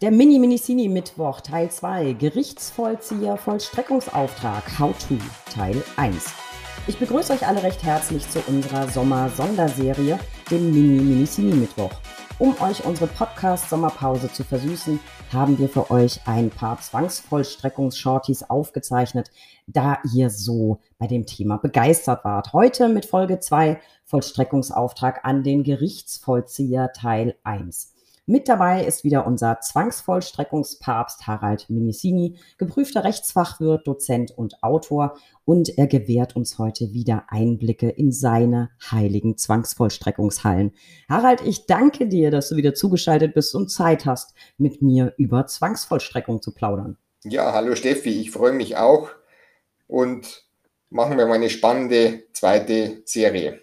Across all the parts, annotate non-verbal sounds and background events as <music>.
Der Mini-Minicini-Mittwoch Teil 2 Gerichtsvollzieher Vollstreckungsauftrag How to Teil 1. Ich begrüße euch alle recht herzlich zu unserer Sommer-Sonderserie, dem Mini-Minicini-Mittwoch. Um euch unsere Podcast-Sommerpause zu versüßen, haben wir für euch ein paar Zwangsvollstreckungsshorties aufgezeichnet, da ihr so bei dem Thema begeistert wart. Heute mit Folge 2 Vollstreckungsauftrag an den Gerichtsvollzieher Teil 1. Mit dabei ist wieder unser Zwangsvollstreckungspapst Harald Minisini, geprüfter Rechtsfachwirt, Dozent und Autor. Und er gewährt uns heute wieder Einblicke in seine heiligen Zwangsvollstreckungshallen. Harald, ich danke dir, dass du wieder zugeschaltet bist und Zeit hast, mit mir über Zwangsvollstreckung zu plaudern. Ja, hallo Steffi, ich freue mich auch und machen wir mal eine spannende zweite Serie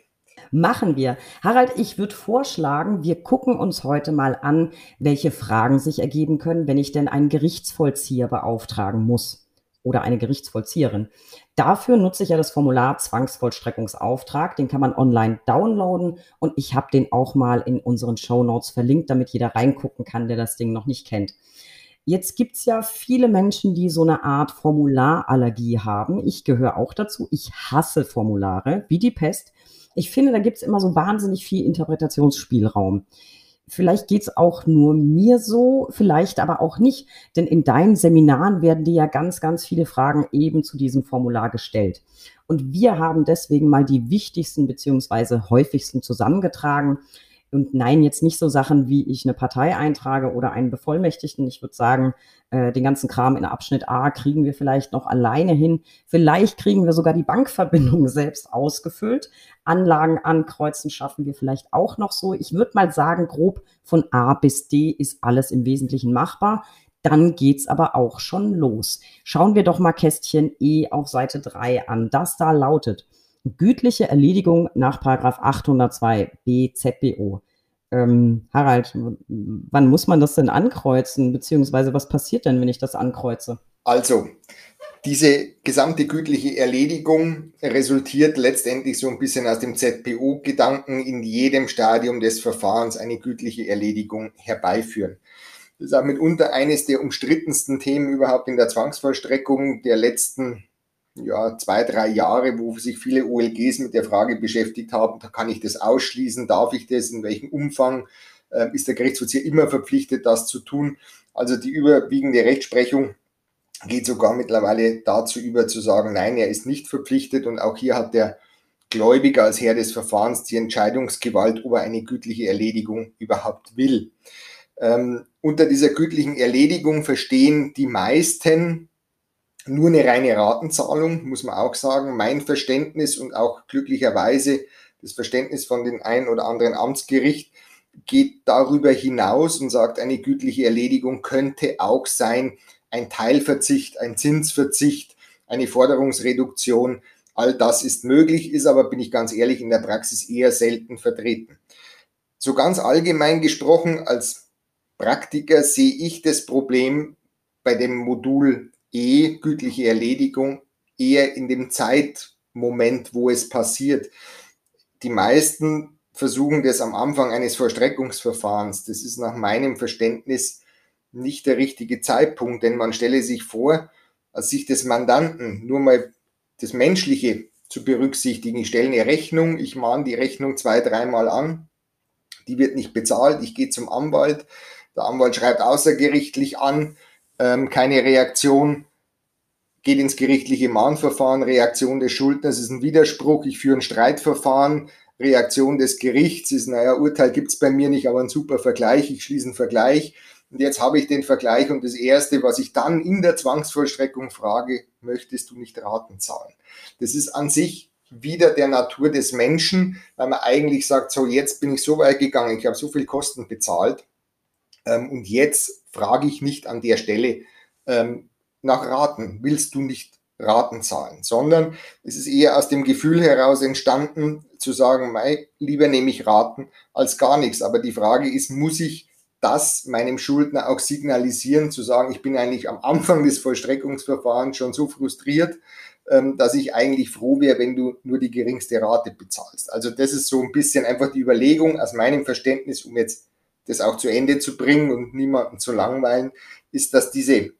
machen wir. Harald, ich würde vorschlagen, wir gucken uns heute mal an, welche Fragen sich ergeben können, wenn ich denn einen Gerichtsvollzieher beauftragen muss oder eine Gerichtsvollzieherin. Dafür nutze ich ja das Formular Zwangsvollstreckungsauftrag. Den kann man online downloaden und ich habe den auch mal in unseren Show Notes verlinkt, damit jeder reingucken kann, der das Ding noch nicht kennt. Jetzt gibt's ja viele Menschen, die so eine Art Formularallergie haben. Ich gehöre auch dazu. Ich hasse Formulare wie die Pest ich finde, da gibt es immer so wahnsinnig viel Interpretationsspielraum. Vielleicht geht es auch nur mir so, vielleicht aber auch nicht, denn in deinen Seminaren werden dir ja ganz, ganz viele Fragen eben zu diesem Formular gestellt. Und wir haben deswegen mal die wichtigsten beziehungsweise häufigsten zusammengetragen. Und nein, jetzt nicht so Sachen wie ich eine Partei eintrage oder einen Bevollmächtigten. Ich würde sagen, äh, den ganzen Kram in Abschnitt A kriegen wir vielleicht noch alleine hin. Vielleicht kriegen wir sogar die Bankverbindung <laughs> selbst ausgefüllt. Anlagen ankreuzen schaffen wir vielleicht auch noch so. Ich würde mal sagen, grob von A bis D ist alles im Wesentlichen machbar. Dann geht's aber auch schon los. Schauen wir doch mal Kästchen E auf Seite 3 an. Das da lautet, gütliche Erledigung nach 802 BZBO. Ähm, Harald, wann muss man das denn ankreuzen, beziehungsweise was passiert denn, wenn ich das ankreuze? Also, diese gesamte gütliche Erledigung resultiert letztendlich so ein bisschen aus dem ZPO-Gedanken, in jedem Stadium des Verfahrens eine gütliche Erledigung herbeiführen. Das ist auch mitunter eines der umstrittensten Themen überhaupt in der Zwangsvollstreckung der letzten ja, zwei, drei Jahre, wo sich viele OLGs mit der Frage beschäftigt haben, da kann ich das ausschließen, darf ich das, in welchem Umfang äh, ist der Gerichtsvollzieher immer verpflichtet, das zu tun. Also die überwiegende Rechtsprechung geht sogar mittlerweile dazu über zu sagen, nein, er ist nicht verpflichtet und auch hier hat der Gläubiger als Herr des Verfahrens die Entscheidungsgewalt, ob er eine gütliche Erledigung überhaupt will. Ähm, unter dieser gütlichen Erledigung verstehen die meisten nur eine reine Ratenzahlung, muss man auch sagen. Mein Verständnis und auch glücklicherweise das Verständnis von den ein oder anderen Amtsgericht geht darüber hinaus und sagt, eine gütliche Erledigung könnte auch sein, ein Teilverzicht, ein Zinsverzicht, eine Forderungsreduktion. All das ist möglich, ist aber, bin ich ganz ehrlich, in der Praxis eher selten vertreten. So ganz allgemein gesprochen, als Praktiker sehe ich das Problem bei dem Modul E, gütliche Erledigung, eher in dem Zeitmoment, wo es passiert. Die meisten versuchen das am Anfang eines Vollstreckungsverfahrens. Das ist nach meinem Verständnis nicht der richtige Zeitpunkt, denn man stelle sich vor, als sich des Mandanten nur mal das Menschliche zu berücksichtigen. Ich stelle eine Rechnung, ich mahne die Rechnung zwei, dreimal an, die wird nicht bezahlt, ich gehe zum Anwalt, der Anwalt schreibt außergerichtlich an, ähm, keine Reaktion, geht ins gerichtliche Mahnverfahren, Reaktion des Schuldners ist ein Widerspruch, ich führe ein Streitverfahren, Reaktion des Gerichts ist, naja, Urteil gibt's bei mir nicht, aber ein super Vergleich, ich schließe einen Vergleich. Und jetzt habe ich den Vergleich und das Erste, was ich dann in der Zwangsvollstreckung frage, möchtest du nicht Raten zahlen? Das ist an sich wieder der Natur des Menschen, weil man eigentlich sagt, so jetzt bin ich so weit gegangen, ich habe so viel Kosten bezahlt ähm, und jetzt frage ich nicht an der Stelle ähm, nach Raten, willst du nicht Raten zahlen, sondern es ist eher aus dem Gefühl heraus entstanden, zu sagen, mei, lieber nehme ich Raten als gar nichts. Aber die Frage ist, muss ich das meinem Schuldner auch signalisieren, zu sagen, ich bin eigentlich am Anfang des Vollstreckungsverfahrens schon so frustriert, ähm, dass ich eigentlich froh wäre, wenn du nur die geringste Rate bezahlst. Also das ist so ein bisschen einfach die Überlegung aus meinem Verständnis, um jetzt das auch zu Ende zu bringen und niemanden zu langweilen, ist, dass diese,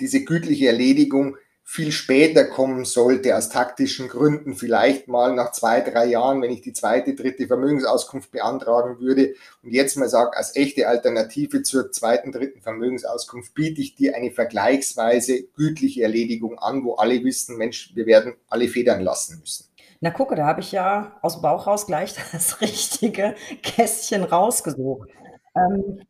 diese gütliche Erledigung viel später kommen sollte, aus taktischen Gründen, vielleicht mal nach zwei, drei Jahren, wenn ich die zweite, dritte Vermögensauskunft beantragen würde und jetzt mal sage, als echte Alternative zur zweiten, dritten Vermögensauskunft biete ich dir eine vergleichsweise gütliche Erledigung an, wo alle wissen, Mensch, wir werden alle federn lassen müssen. Na gucke, da habe ich ja aus dem Bauch raus gleich <laughs> das richtige Kästchen rausgesucht. Ähm,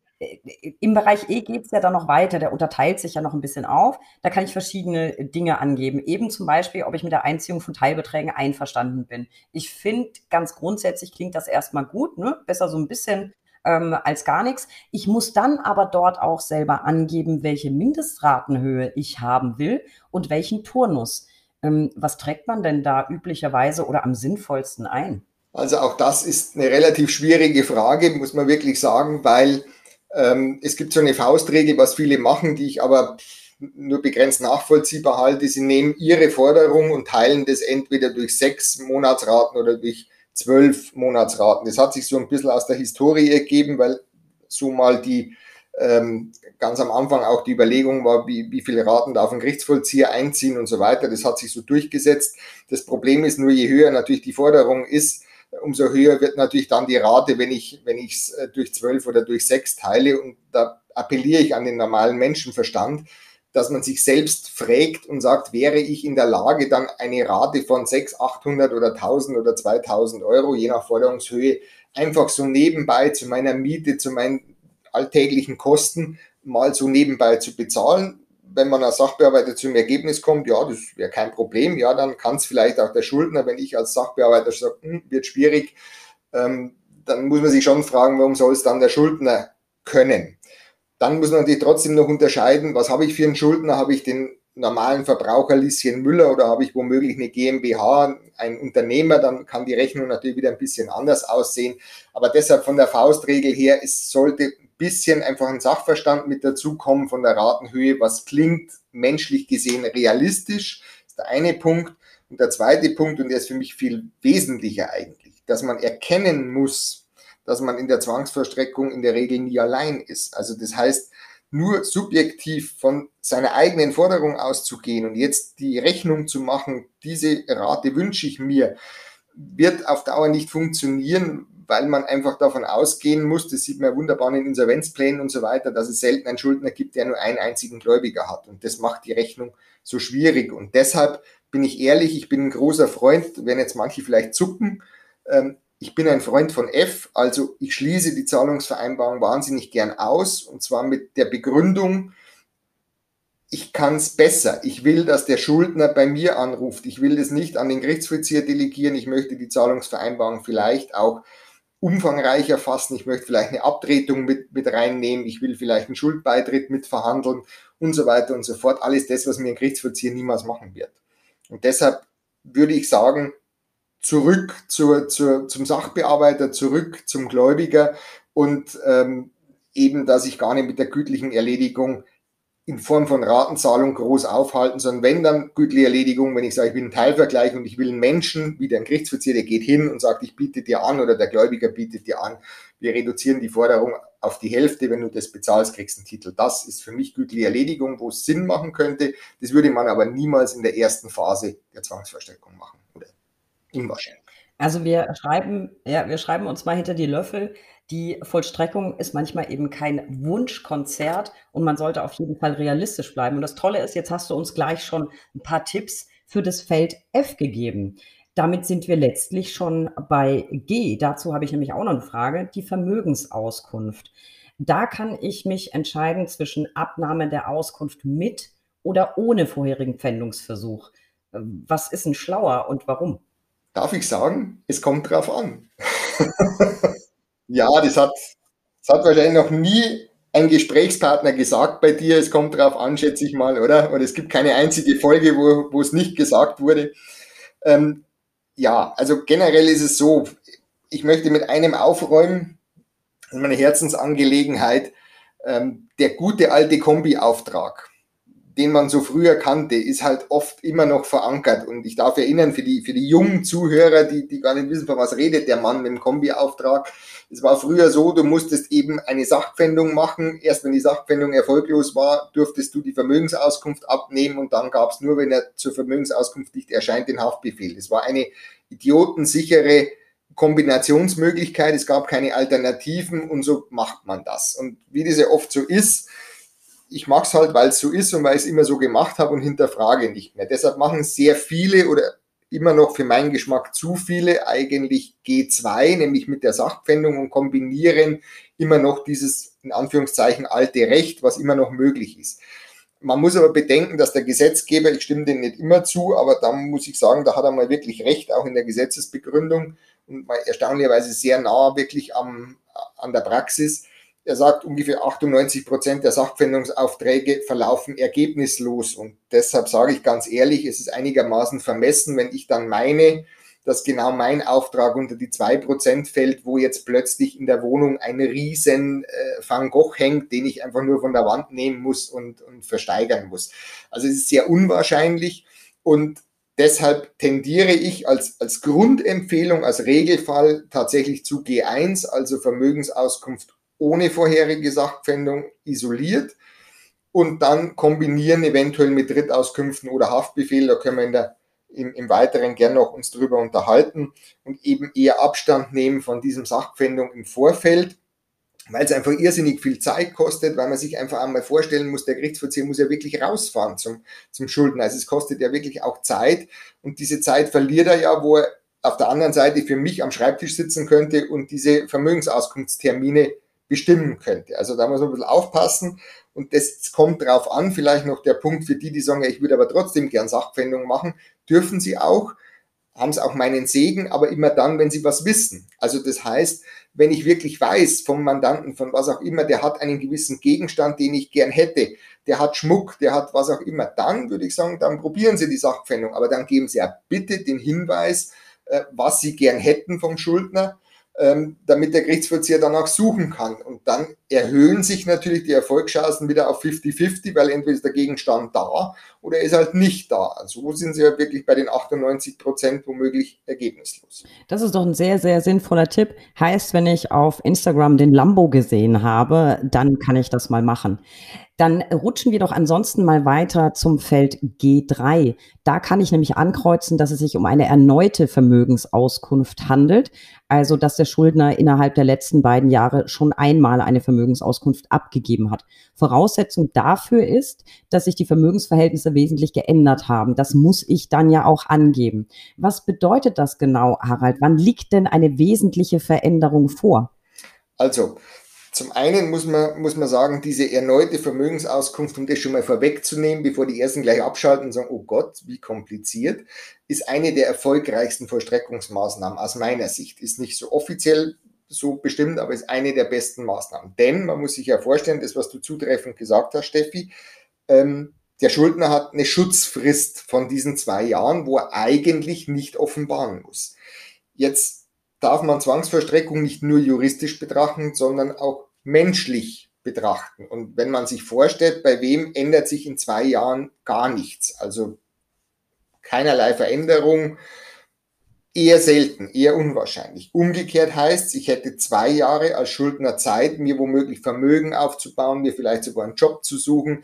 im Bereich E geht es ja dann noch weiter, der unterteilt sich ja noch ein bisschen auf. Da kann ich verschiedene Dinge angeben. Eben zum Beispiel, ob ich mit der Einziehung von Teilbeträgen einverstanden bin. Ich finde, ganz grundsätzlich klingt das erstmal gut, ne? besser so ein bisschen ähm, als gar nichts. Ich muss dann aber dort auch selber angeben, welche Mindestratenhöhe ich haben will und welchen Turnus. Ähm, was trägt man denn da üblicherweise oder am sinnvollsten ein? Also auch das ist eine relativ schwierige Frage, muss man wirklich sagen, weil ähm, es gibt so eine Faustregel, was viele machen, die ich aber nur begrenzt nachvollziehbar halte. Sie nehmen ihre Forderung und teilen das entweder durch sechs Monatsraten oder durch zwölf Monatsraten. Das hat sich so ein bisschen aus der Historie ergeben, weil so mal die ähm, ganz am Anfang auch die Überlegung war, wie, wie viele Raten darf ein Gerichtsvollzieher einziehen und so weiter. Das hat sich so durchgesetzt. Das Problem ist nur, je höher natürlich die Forderung ist, umso höher wird natürlich dann die Rate, wenn ich wenn es äh, durch zwölf oder durch sechs teile. Und da appelliere ich an den normalen Menschenverstand, dass man sich selbst fragt und sagt, wäre ich in der Lage, dann eine Rate von 6, 800 oder 1000 oder 2000 Euro, je nach Forderungshöhe, einfach so nebenbei zu meiner Miete, zu meinen alltäglichen Kosten mal so nebenbei zu bezahlen wenn man als Sachbearbeiter zum Ergebnis kommt, ja, das wäre kein Problem, ja, dann kann es vielleicht auch der Schuldner, wenn ich als Sachbearbeiter sage, hm, wird schwierig, ähm, dann muss man sich schon fragen, warum soll es dann der Schuldner können? Dann muss man natürlich trotzdem noch unterscheiden, was habe ich für einen Schuldner? Habe ich den normalen Verbraucher Lieschen Müller oder habe ich womöglich eine GmbH, ein Unternehmer, dann kann die Rechnung natürlich wieder ein bisschen anders aussehen. Aber deshalb von der Faustregel her, es sollte bisschen einfach ein Sachverstand mit dazukommen von der Ratenhöhe, was klingt menschlich gesehen realistisch, ist der eine Punkt. Und der zweite Punkt, und der ist für mich viel wesentlicher eigentlich, dass man erkennen muss, dass man in der Zwangsverstreckung in der Regel nie allein ist. Also das heißt, nur subjektiv von seiner eigenen Forderung auszugehen und jetzt die Rechnung zu machen, diese Rate wünsche ich mir, wird auf Dauer nicht funktionieren, weil man einfach davon ausgehen muss, das sieht man ja wunderbar in Insolvenzplänen und so weiter, dass es selten einen Schuldner gibt, der nur einen einzigen Gläubiger hat. Und das macht die Rechnung so schwierig. Und deshalb bin ich ehrlich, ich bin ein großer Freund, werden jetzt manche vielleicht zucken, ähm, ich bin ein Freund von F, also ich schließe die Zahlungsvereinbarung wahnsinnig gern aus und zwar mit der Begründung, ich kann es besser. Ich will, dass der Schuldner bei mir anruft. Ich will das nicht an den Gerichtsvollzieher delegieren. Ich möchte die Zahlungsvereinbarung vielleicht auch umfangreicher fassen. Ich möchte vielleicht eine Abtretung mit, mit reinnehmen. Ich will vielleicht einen Schuldbeitritt mit verhandeln und so weiter und so fort. Alles das, was mir ein Gerichtsvollzieher niemals machen wird. Und deshalb würde ich sagen, zurück zur, zur, zum Sachbearbeiter, zurück zum Gläubiger und ähm, eben, dass ich gar nicht mit der gütlichen Erledigung in Form von Ratenzahlung groß aufhalten, sondern wenn dann gütliche Erledigung, wenn ich sage, ich bin ein Teilvergleich und ich will einen Menschen, wie der Gerichtsvollzieher, der geht hin und sagt, ich biete dir an oder der Gläubiger bietet dir an, wir reduzieren die Forderung auf die Hälfte, wenn du das bezahlst, kriegst einen Titel. Das ist für mich gütliche Erledigung, wo es Sinn machen könnte. Das würde man aber niemals in der ersten Phase der Zwangsverstreckung machen oder unwahrscheinlich. Also wir schreiben, ja, wir schreiben uns mal hinter die Löffel. Die Vollstreckung ist manchmal eben kein Wunschkonzert und man sollte auf jeden Fall realistisch bleiben. Und das Tolle ist, jetzt hast du uns gleich schon ein paar Tipps für das Feld F gegeben. Damit sind wir letztlich schon bei G. Dazu habe ich nämlich auch noch eine Frage, die Vermögensauskunft. Da kann ich mich entscheiden zwischen Abnahme der Auskunft mit oder ohne vorherigen Pfändungsversuch. Was ist denn schlauer und warum? Darf ich sagen, es kommt drauf an. <laughs> ja, das hat, das hat wahrscheinlich noch nie ein Gesprächspartner gesagt bei dir. Es kommt drauf an, schätze ich mal, oder? Und es gibt keine einzige Folge, wo, wo es nicht gesagt wurde. Ähm, ja, also generell ist es so, ich möchte mit einem aufräumen, das ist meine Herzensangelegenheit, ähm, der gute alte Kombi-Auftrag den man so früher kannte, ist halt oft immer noch verankert. Und ich darf erinnern, für die, für die jungen Zuhörer, die, die gar nicht wissen, von was redet der Mann mit dem Kombiauftrag. Es war früher so, du musstest eben eine Sachpfändung machen. Erst wenn die Sachpfändung erfolglos war, durftest du die Vermögensauskunft abnehmen und dann gab es nur, wenn er zur Vermögensauskunft nicht erscheint, den Haftbefehl. Es war eine idiotensichere Kombinationsmöglichkeit. Es gab keine Alternativen und so macht man das. Und wie das ja oft so ist, ich mache es halt, weil es so ist und weil ich es immer so gemacht habe und hinterfrage nicht mehr. Deshalb machen sehr viele oder immer noch für meinen Geschmack zu viele eigentlich G2, nämlich mit der Sachpfändung und kombinieren immer noch dieses in Anführungszeichen alte Recht, was immer noch möglich ist. Man muss aber bedenken, dass der Gesetzgeber, ich stimme dem nicht immer zu, aber da muss ich sagen, da hat er mal wirklich recht, auch in der Gesetzesbegründung und erstaunlicherweise sehr nah wirklich am, an der Praxis er sagt, ungefähr 98 Prozent der Sachpfändungsaufträge verlaufen ergebnislos. Und deshalb sage ich ganz ehrlich, es ist einigermaßen vermessen, wenn ich dann meine, dass genau mein Auftrag unter die zwei Prozent fällt, wo jetzt plötzlich in der Wohnung ein riesen äh, Van Gogh hängt, den ich einfach nur von der Wand nehmen muss und, und versteigern muss. Also es ist sehr unwahrscheinlich und deshalb tendiere ich als, als Grundempfehlung, als Regelfall tatsächlich zu G1, also Vermögensauskunft ohne vorherige Sachpfändung isoliert und dann kombinieren eventuell mit Drittauskünften oder Haftbefehl. Da können wir in der, im, im Weiteren gern noch uns drüber unterhalten und eben eher Abstand nehmen von diesem Sachpfändung im Vorfeld, weil es einfach irrsinnig viel Zeit kostet, weil man sich einfach einmal vorstellen muss, der Gerichtsvollzieher muss ja wirklich rausfahren zum, zum Schuldner. Also es kostet ja wirklich auch Zeit und diese Zeit verliert er ja, wo er auf der anderen Seite für mich am Schreibtisch sitzen könnte und diese Vermögensauskunftstermine bestimmen könnte. Also da muss man ein bisschen aufpassen und das kommt drauf an, vielleicht noch der Punkt für die, die sagen, ich würde aber trotzdem gern Sachpfändung machen, dürfen sie auch, haben sie auch meinen Segen, aber immer dann, wenn sie was wissen. Also das heißt, wenn ich wirklich weiß vom Mandanten, von was auch immer, der hat einen gewissen Gegenstand, den ich gern hätte, der hat Schmuck, der hat was auch immer, dann würde ich sagen, dann probieren Sie die Sachpfändung, aber dann geben Sie ja bitte den Hinweis, äh, was Sie gern hätten vom Schuldner ähm, damit der Gerichtsvollzieher danach suchen kann. Und dann erhöhen sich natürlich die Erfolgschancen wieder auf 50-50, weil entweder ist der Gegenstand da oder er ist halt nicht da. Also so sind sie ja wirklich bei den 98 Prozent womöglich ergebnislos. Das ist doch ein sehr, sehr sinnvoller Tipp. Heißt, wenn ich auf Instagram den Lambo gesehen habe, dann kann ich das mal machen. Dann rutschen wir doch ansonsten mal weiter zum Feld G3. Da kann ich nämlich ankreuzen, dass es sich um eine erneute Vermögensauskunft handelt. Also, dass der Schuldner innerhalb der letzten beiden Jahre schon einmal eine Vermögensauskunft abgegeben hat. Voraussetzung dafür ist, dass sich die Vermögensverhältnisse wesentlich geändert haben. Das muss ich dann ja auch angeben. Was bedeutet das genau, Harald? Wann liegt denn eine wesentliche Veränderung vor? Also, zum einen muss man, muss man sagen, diese erneute Vermögensauskunft, um das schon mal vorwegzunehmen, bevor die ersten gleich abschalten und sagen, oh Gott, wie kompliziert, ist eine der erfolgreichsten Vollstreckungsmaßnahmen aus meiner Sicht. Ist nicht so offiziell so bestimmt, aber ist eine der besten Maßnahmen. Denn man muss sich ja vorstellen, das, was du zutreffend gesagt hast, Steffi, ähm, der Schuldner hat eine Schutzfrist von diesen zwei Jahren, wo er eigentlich nicht offenbaren muss. Jetzt darf man Zwangsvollstreckung nicht nur juristisch betrachten, sondern auch menschlich betrachten. Und wenn man sich vorstellt, bei wem ändert sich in zwei Jahren gar nichts, also keinerlei Veränderung, eher selten, eher unwahrscheinlich. Umgekehrt heißt, ich hätte zwei Jahre als Schuldner Zeit, mir womöglich Vermögen aufzubauen, mir vielleicht sogar einen Job zu suchen,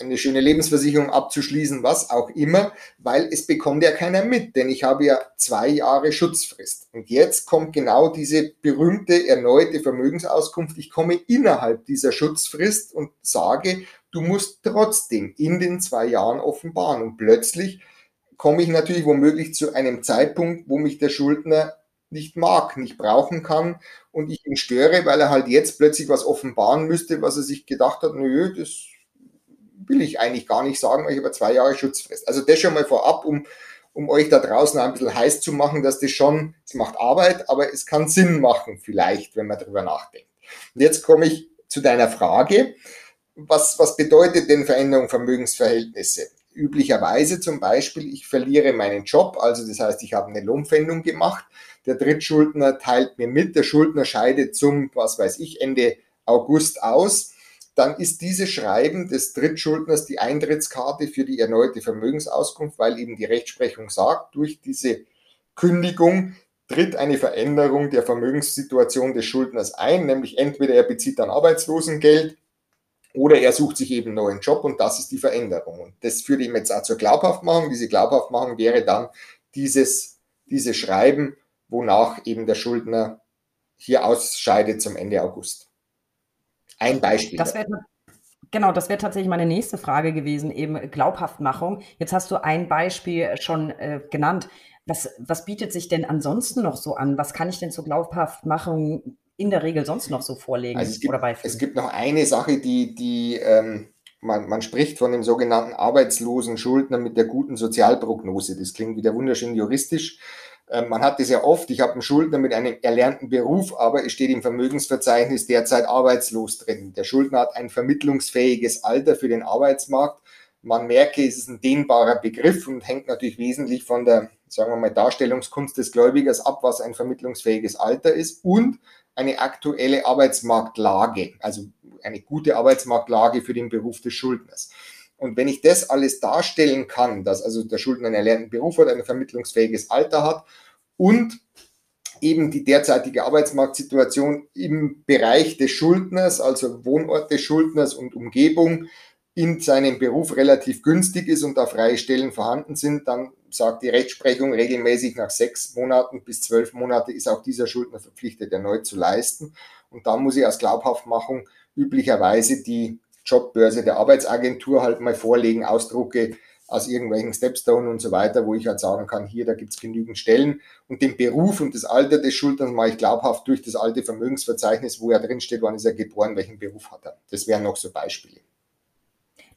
eine schöne Lebensversicherung abzuschließen, was auch immer, weil es bekommt ja keiner mit, denn ich habe ja zwei Jahre Schutzfrist. Und jetzt kommt genau diese berühmte erneute Vermögensauskunft. Ich komme innerhalb dieser Schutzfrist und sage, du musst trotzdem in den zwei Jahren offenbaren. Und plötzlich komme ich natürlich womöglich zu einem Zeitpunkt, wo mich der Schuldner nicht mag, nicht brauchen kann und ich ihn störe, weil er halt jetzt plötzlich was offenbaren müsste, was er sich gedacht hat, nö, das will ich eigentlich gar nicht sagen, ich habe zwei Jahre Schutzfrist. Also das schon mal vorab, um, um euch da draußen ein bisschen heiß zu machen, dass das schon, es macht Arbeit, aber es kann Sinn machen vielleicht, wenn man darüber nachdenkt. Und jetzt komme ich zu deiner Frage. Was, was bedeutet denn Veränderung Vermögensverhältnisse? Üblicherweise zum Beispiel, ich verliere meinen Job, also das heißt, ich habe eine Lohnpfändung gemacht, der Drittschuldner teilt mir mit, der Schuldner scheidet zum, was weiß ich, Ende August aus dann ist dieses Schreiben des Drittschuldners die Eintrittskarte für die erneute Vermögensauskunft, weil eben die Rechtsprechung sagt, durch diese Kündigung tritt eine Veränderung der Vermögenssituation des Schuldners ein, nämlich entweder er bezieht dann Arbeitslosengeld oder er sucht sich eben neuen Job und das ist die Veränderung. Und das führt ihm jetzt auch zur Glaubhaftmachung. Diese Glaubhaftmachung wäre dann dieses, dieses Schreiben, wonach eben der Schuldner hier ausscheidet zum Ende August. Ein Beispiel. Das wäre Genau, das wäre tatsächlich meine nächste Frage gewesen, eben Glaubhaftmachung. Jetzt hast du ein Beispiel schon äh, genannt. Was, was bietet sich denn ansonsten noch so an? Was kann ich denn zur Glaubhaftmachung in der Regel sonst noch so vorlegen also es gibt, oder beifügen? Es gibt noch eine Sache, die, die ähm, man, man spricht von dem sogenannten arbeitslosen Schuldner mit der guten Sozialprognose. Das klingt wieder wunderschön juristisch. Ähm, man hat das ja oft, ich habe einen Schuldner mit einem erlernten Beruf, aber es steht im Vermögensverzeichnis derzeit arbeitslos drin. Der Schuldner hat ein vermittlungsfähiges Alter für den Arbeitsmarkt. Man merke, es ist ein dehnbarer Begriff und hängt natürlich wesentlich von der, sagen wir mal, Darstellungskunst des Gläubigers ab, was ein vermittlungsfähiges Alter ist und eine aktuelle Arbeitsmarktlage, also eine gute Arbeitsmarktlage für den Beruf des Schuldners. Und wenn ich das alles darstellen kann, dass also der Schuldner einen erlernten Beruf hat, ein vermittlungsfähiges Alter hat und eben die derzeitige Arbeitsmarktsituation im Bereich des Schuldners, also Wohnort des Schuldners und Umgebung, in seinem Beruf relativ günstig ist und da freie Stellen vorhanden sind, dann sagt die Rechtsprechung regelmäßig nach sechs Monaten bis zwölf Monate ist auch dieser Schuldner verpflichtet, erneut zu leisten. Und da muss ich als Glaubhaftmachung üblicherweise die Jobbörse der Arbeitsagentur halt mal vorlegen, Ausdrucke aus irgendwelchen Stepstone und so weiter, wo ich halt sagen kann, hier, da gibt's genügend Stellen. Und den Beruf und das Alter des Schulterns mache ich glaubhaft durch das alte Vermögensverzeichnis, wo er drin steht, wann ist er geboren, welchen Beruf hat er. Das wären noch so Beispiele.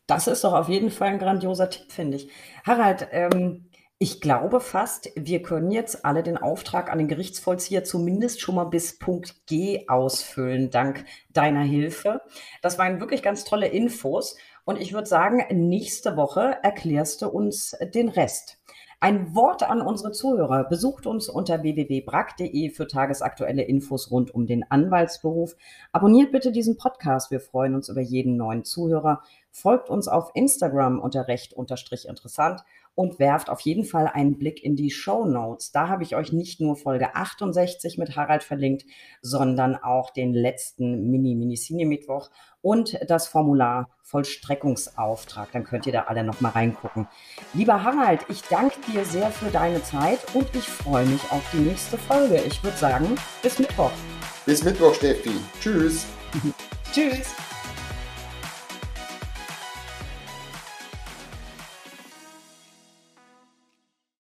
Das ist doch auf jeden Fall ein grandioser Tipp, finde ich. Harald, ähm, ich glaube fast, wir können jetzt alle den Auftrag an den Gerichtsvollzieher zumindest schon mal bis Punkt G ausfüllen, dank deiner Hilfe. Das waren wirklich ganz tolle Infos. Und ich würde sagen, nächste Woche erklärst du uns den Rest. Ein Wort an unsere Zuhörer. Besucht uns unter www.brack.de für tagesaktuelle Infos rund um den Anwaltsberuf. Abonniert bitte diesen Podcast. Wir freuen uns über jeden neuen Zuhörer. Folgt uns auf Instagram unter recht unterstrich interessant und werft auf jeden Fall einen Blick in die Show Notes. Da habe ich euch nicht nur Folge 68 mit Harald verlinkt, sondern auch den letzten Mini-Mini-Cine-Mittwoch und das Formular Vollstreckungsauftrag. Dann könnt ihr da alle noch mal reingucken. Lieber Harald, ich danke dir sehr für deine Zeit und ich freue mich auf die nächste Folge. Ich würde sagen, bis Mittwoch. Bis Mittwoch, Steffi. Tschüss. <laughs> Tschüss.